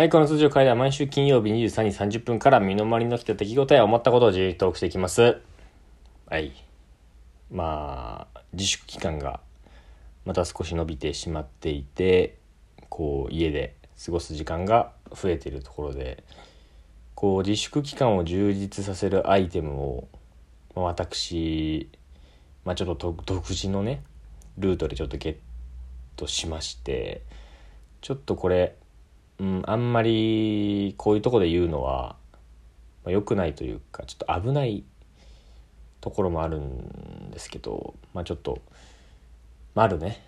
はい、この通常会では毎週金曜日23時30分から身の回りの起きた出来事や思ったことを自由にトークしていきます。はい。まあ、自粛期間がまた少し伸びてしまっていて、こう、家で過ごす時間が増えているところで、こう、自粛期間を充実させるアイテムを、まあ私、まあちょっと独独自のね、ルートでちょっとゲットしまして、ちょっとこれ、うん、あんまりこういうとこで言うのは、まあ、良くないというかちょっと危ないところもあるんですけど、まあ、ちょっと、まあ、あるね、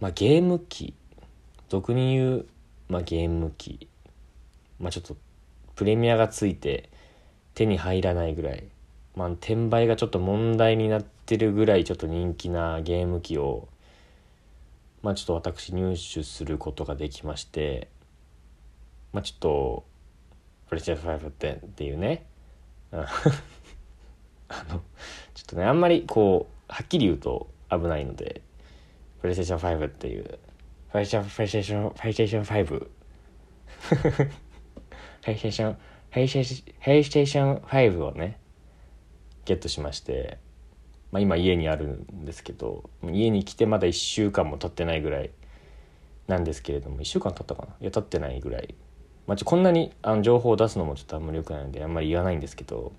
まあ、ゲーム機。俗に言う、まあ、ゲーム機、まあ、ちょっとプレミアがついて手に入らないぐらい、まあ、転売がちょっと問題になってるぐらいちょっと人気なゲーム機をまあちょっと私入手することができましてまあちょっとプレステーション5ってっていうね。あのちょっとねあんまりこうはっきり言うと危ないのでプレイステーション5っていうプレイステーションプレイステーション5プレイステーションプレイステーションプレイステーション5をねゲットしましてまあ、今家にあるんですけど家に来てまだ1週間も経ってないぐらいなんですけれども1週間経ったかな？いや経ってないぐらい、まあ、こんなにあの情報を出すのもちょっとあんまり良くないのであんまり言わないんですけど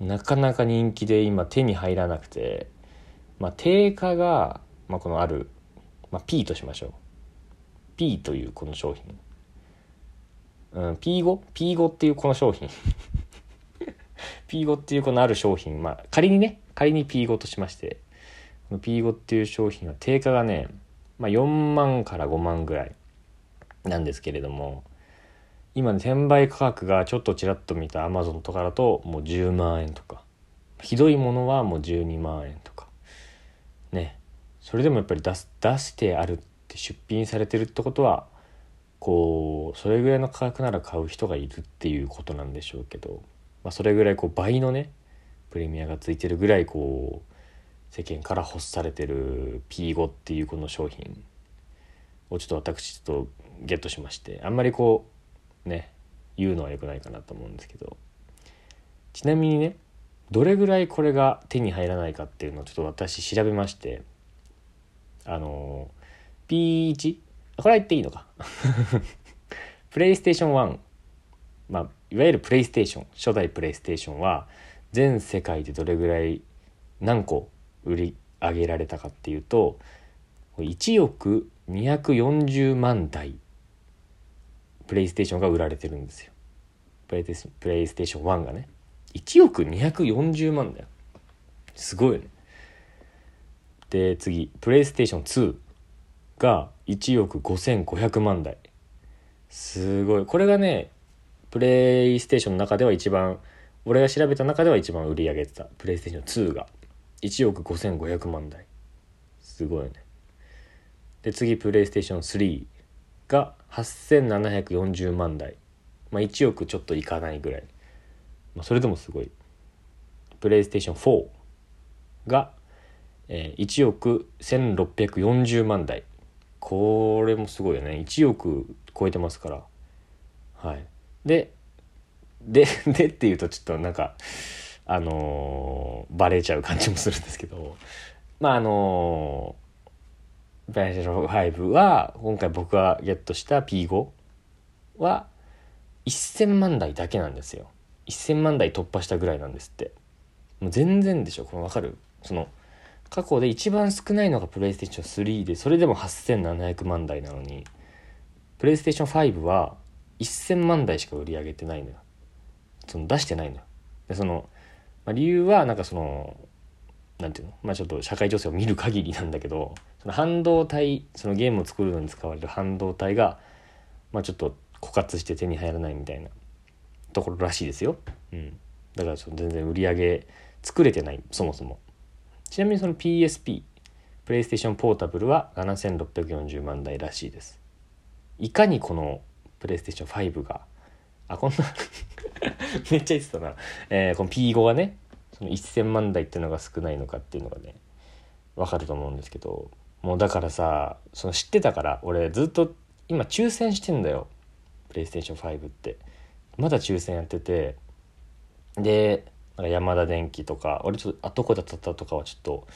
なかなか人気で今手に入らなくて、まあ、定価が、まあ、このある、まあ、P としましょう。P というこの商品、うん、P5?P5 っていうこの商品。P5 っていうこのある商品。まあ仮にね仮に P5 としましてこの P5 っていう商品は定価がね、まあ、4万から5万ぐらい。なんですけれども今ね転売価格がちょっとちらっと見た Amazon とかだともう10万円とかひどいものはもう12万円とかねそれでもやっぱり出す出してあるって出品されてるってことはこうそれぐらいの価格なら買う人がいるっていうことなんでしょうけど、まあ、それぐらいこう倍のねプレミアがついてるぐらいこう世間から欲されてる P5 っていうこの商品をちょっと私ちょっとゲットしましてあんまりこうね言うのは良くないかなと思うんですけど。ちなみにねどれぐらいこれが手に入らないかっていうのをちょっと私調べましてあの P1 これは言っていいのか。プレイステーション1まあいわゆるプレイステーション初代プレイステーションは全世界でどれぐらい何個売り上げられたかっていうと1億240万台プレイステーションが売られてるんですよ。プレイスプレイステーション1がね。1億240万だよ。すごいよね。で次プレイステーション2が1億5500万台。すごい。これがねプレイステーションの中では一番俺が調べた中では一番売り上げてた。プレイステーション2が1億5500万台。すごいね。で次プレイステーション3が8740万台。まあ1億ちょっといかないぐらい、まあ、それでもすごい。プレイステーション4が、えー、1億1640万台。これもすごいよね。1億超えてますから。はい。でで でっていうとちょっとなんかあのーバレちゃう感じもするんですけど。まああのー、プレイステーション5は今回僕がゲットした P5 は1000万台だけなんですよ。1000万台突破したぐらいなんですって。もう全然でしょこの分かる？その過去で一番少ないのがプレイステーション3でそれでも8700万台なのにプレイステーション5は1000万台しか売り上げてないのよ。その出してないのよ。でその、まあ、理由はなんかそのなんていうの？まあちょっと社会情勢を見る限りなんだけどその半導体そのゲームを作るのに使われる半導体がまあちょっと枯渇して手に入らないみたいなところらしいですよ、うん、だからその全然売り上げ作れてないそもそも。ちなみにその PSP プレイステーションポータブルは7640万台らしいです。いかにこのプレイステーション5があこんな めっちゃ言ってたな、えーこの P5 がねその1000万台っていうのが少ないのかっていうのがねわかると思うんですけどもうだからさその知ってたから俺ずっと今抽選してんだよプレイステーション5って。まだ抽選やっててでなんか山田電機とか俺ちょっとあどこだったとかはちょっと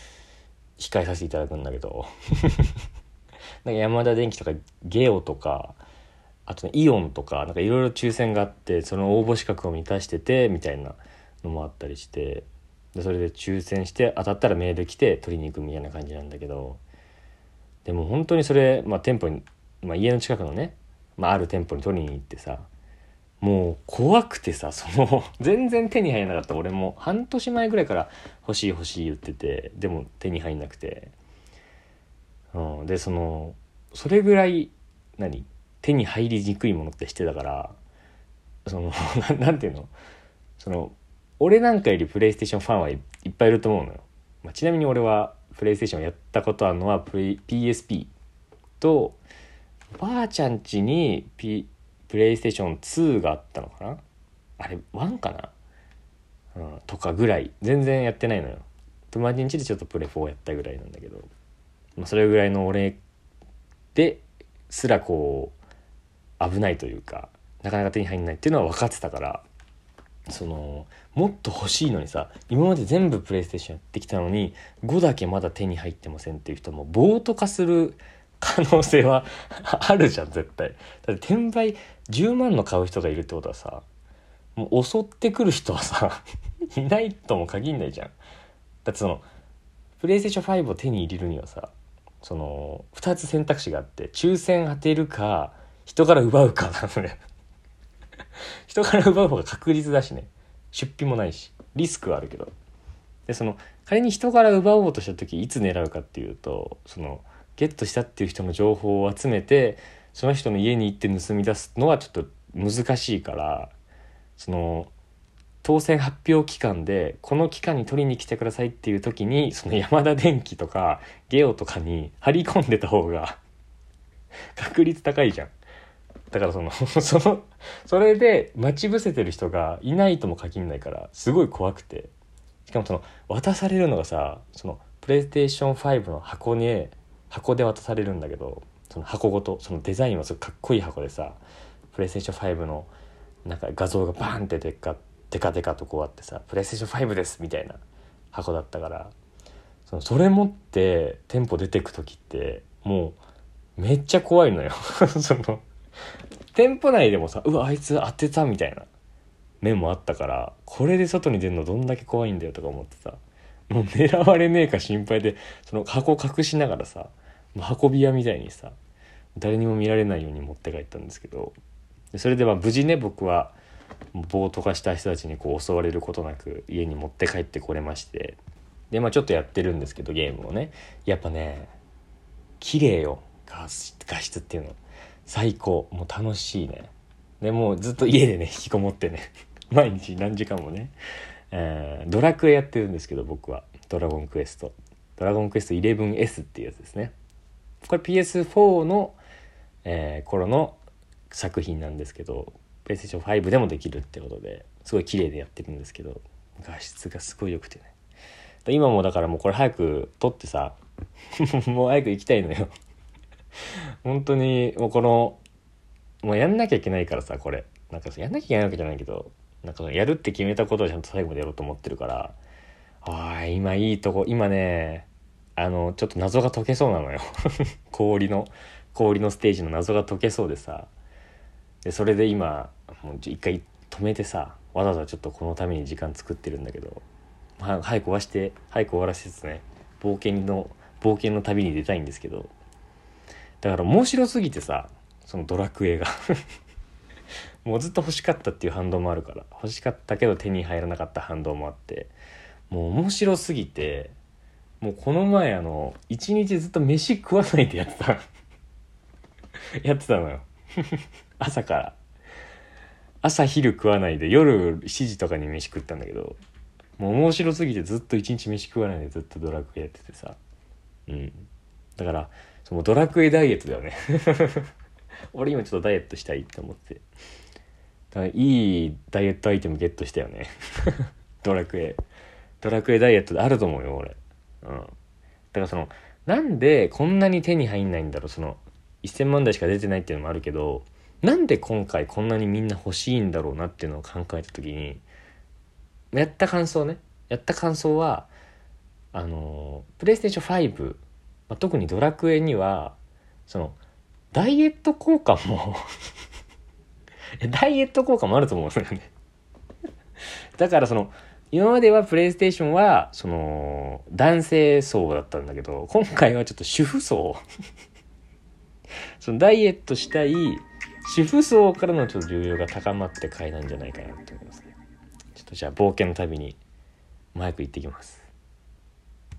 控えさせていただくんだけど なんか山田電機とかゲオとかあと、ね、イオンとかなんかいろいろ抽選があってその応募資格を満たしててみたいなのもあったりしてでそれで抽選して当たったらメール来て取りに行くみたいな感じなんだけどでも本当にそれ、まあ、店舗に、まあ、家の近くのね、まあ、ある店舗に取りに行ってさもう怖くてさその 全然手に入らなかった。俺も半年前ぐらいから欲しい欲しい言っててでも手に入んなくて、うん、でそのそれぐらい何手に入りにくいものってしてたからその なんていうの？その俺なんかよりプレイステーションファンはいっぱいいると思うのよ、まあ、ちなみに俺はプレイステーションやったことあるのは PSP とばあちゃん家に、P、プレイステーション2があったのかな？あれ1かな、うん、とかぐらい。全然やってないのよ。友達ん家でちょっとプレ4やったぐらいなんだけど、まあ、それぐらいの俺ですらこう危ないというかなかなか手に入んないっていうのは分かってたから。そのもっと欲しいのにさ今まで全部プレイステーションやってきたのに5だけまだ手に入ってませんっていう人もボート化する可能性は あるじゃん絶対。だって転売10万の買う人がいるってことはさもう襲ってくる人はさ いないとも限んないじゃん。だってそのプレイステーション5を手に入れるにはさその2つ選択肢があって抽選当てるか人から奪うかなのね 人から奪う方が確率だしね。出費もないし。リスクはあるけど。でその仮に人から奪おうとした時いつ狙うかっていうとそのゲットしたっていう人の情報を集めてその人の家に行って盗み出すのはちょっと難しいからその当選発表期間でこの期間に取りに来てくださいっていう時にその山田電機とかゲオとかに張り込んでた方が確率高いじゃん。だからその そのそれで待ち伏せてる人がいないとも限らないからすごい怖くて。しかもその渡されるのがさそのプレイステーション5の箱に箱で渡されるんだけどその箱ごとそのデザインはすごいかっこいい箱でさプレイステーション5のなんか画像がバーンってでっかデカデカとこうあってさ「プレイステーション5です」みたいな箱だったからそのそれ持って店舗出てく時ってもうめっちゃ怖いのよ。その店舗内でもさうわあいつ当てたみたいな面もあったからこれで外に出るのどんだけ怖いんだよとか思ってさもう狙われねえか心配でその箱隠しながらさ運び屋みたいにさ誰にも見られないように持って帰ったんですけどそれでまあ無事ね僕は暴徒化した人たちにこう襲われることなく家に持って帰ってこれましてでまあちょっとやってるんですけどゲームをね。やっぱね綺麗よ画質っていうの。最高。もう楽しいね。でもうずっと家でね 引きこもってね。毎日何時間もね、えー、ドラクエやってるんですけど僕は。ドラゴンクエスト。ドラゴンクエスト 11S っていうやつですね。これ PS4 の、えー、頃の作品なんですけど PlayStation 5でもできるってことですごい綺麗でやってるんですけど画質がすごい良くてね。今もだからもうこれ早く撮ってさ もう早く行きたいのよ。本当にもうこのもうやんなきゃいけないからさこれ。なんかやんなきゃいけないわけじゃないけどなんかやるって決めたことをちゃんと最後までやろうと思ってるからあ今いいとこ今ねあのちょっと謎が解けそうなのよ。氷の氷のステージの謎が解けそうでさ。でそれで今もう一回止めてさわざわざちょっとこのために時間作ってるんだけど、まあ、早く終わして早く終わらせつつね冒険の冒険の旅に出たいんですけどだから面白すぎてさそのドラクエが。もうずっと欲しかったっていう反動もあるから。欲しかったけど手に入らなかった反動もあって。もう面白すぎてもうこの前あの一日ずっと飯食わないでやってた。やってたのよ。朝から。朝昼食わないで夜7時とかに飯食ったんだけど。もう面白すぎてずっと一日飯食わないでずっとドラクエやっててさ。うん。だからそのドラクエダイエットだよね。俺今ちょっとダイエットしたいって思って。だからいいダイエットアイテムゲットしたよね。ドラクエ。ドラクエダイエットであると思うよ俺。うん。だからそのなんでこんなに手に入んないんだろう。その1000万台しか出てないっていうのもあるけどなんで今回こんなにみんな欲しいんだろうなっていうのを考えた時にやった感想ね。やった感想はあのプレイステーション5、まあ、特にドラクエにはそのダイエット効果も ダイエット効果もあると思うんですよね。だからその今まではプレイステーションはその男性層だったんだけど今回はちょっと主婦層。そのダイエットしたい主婦層からのちょっと需要が高まって買いなんじゃないかなと思いますね。ちょっとじゃあ冒険の旅にマイク行ってきます。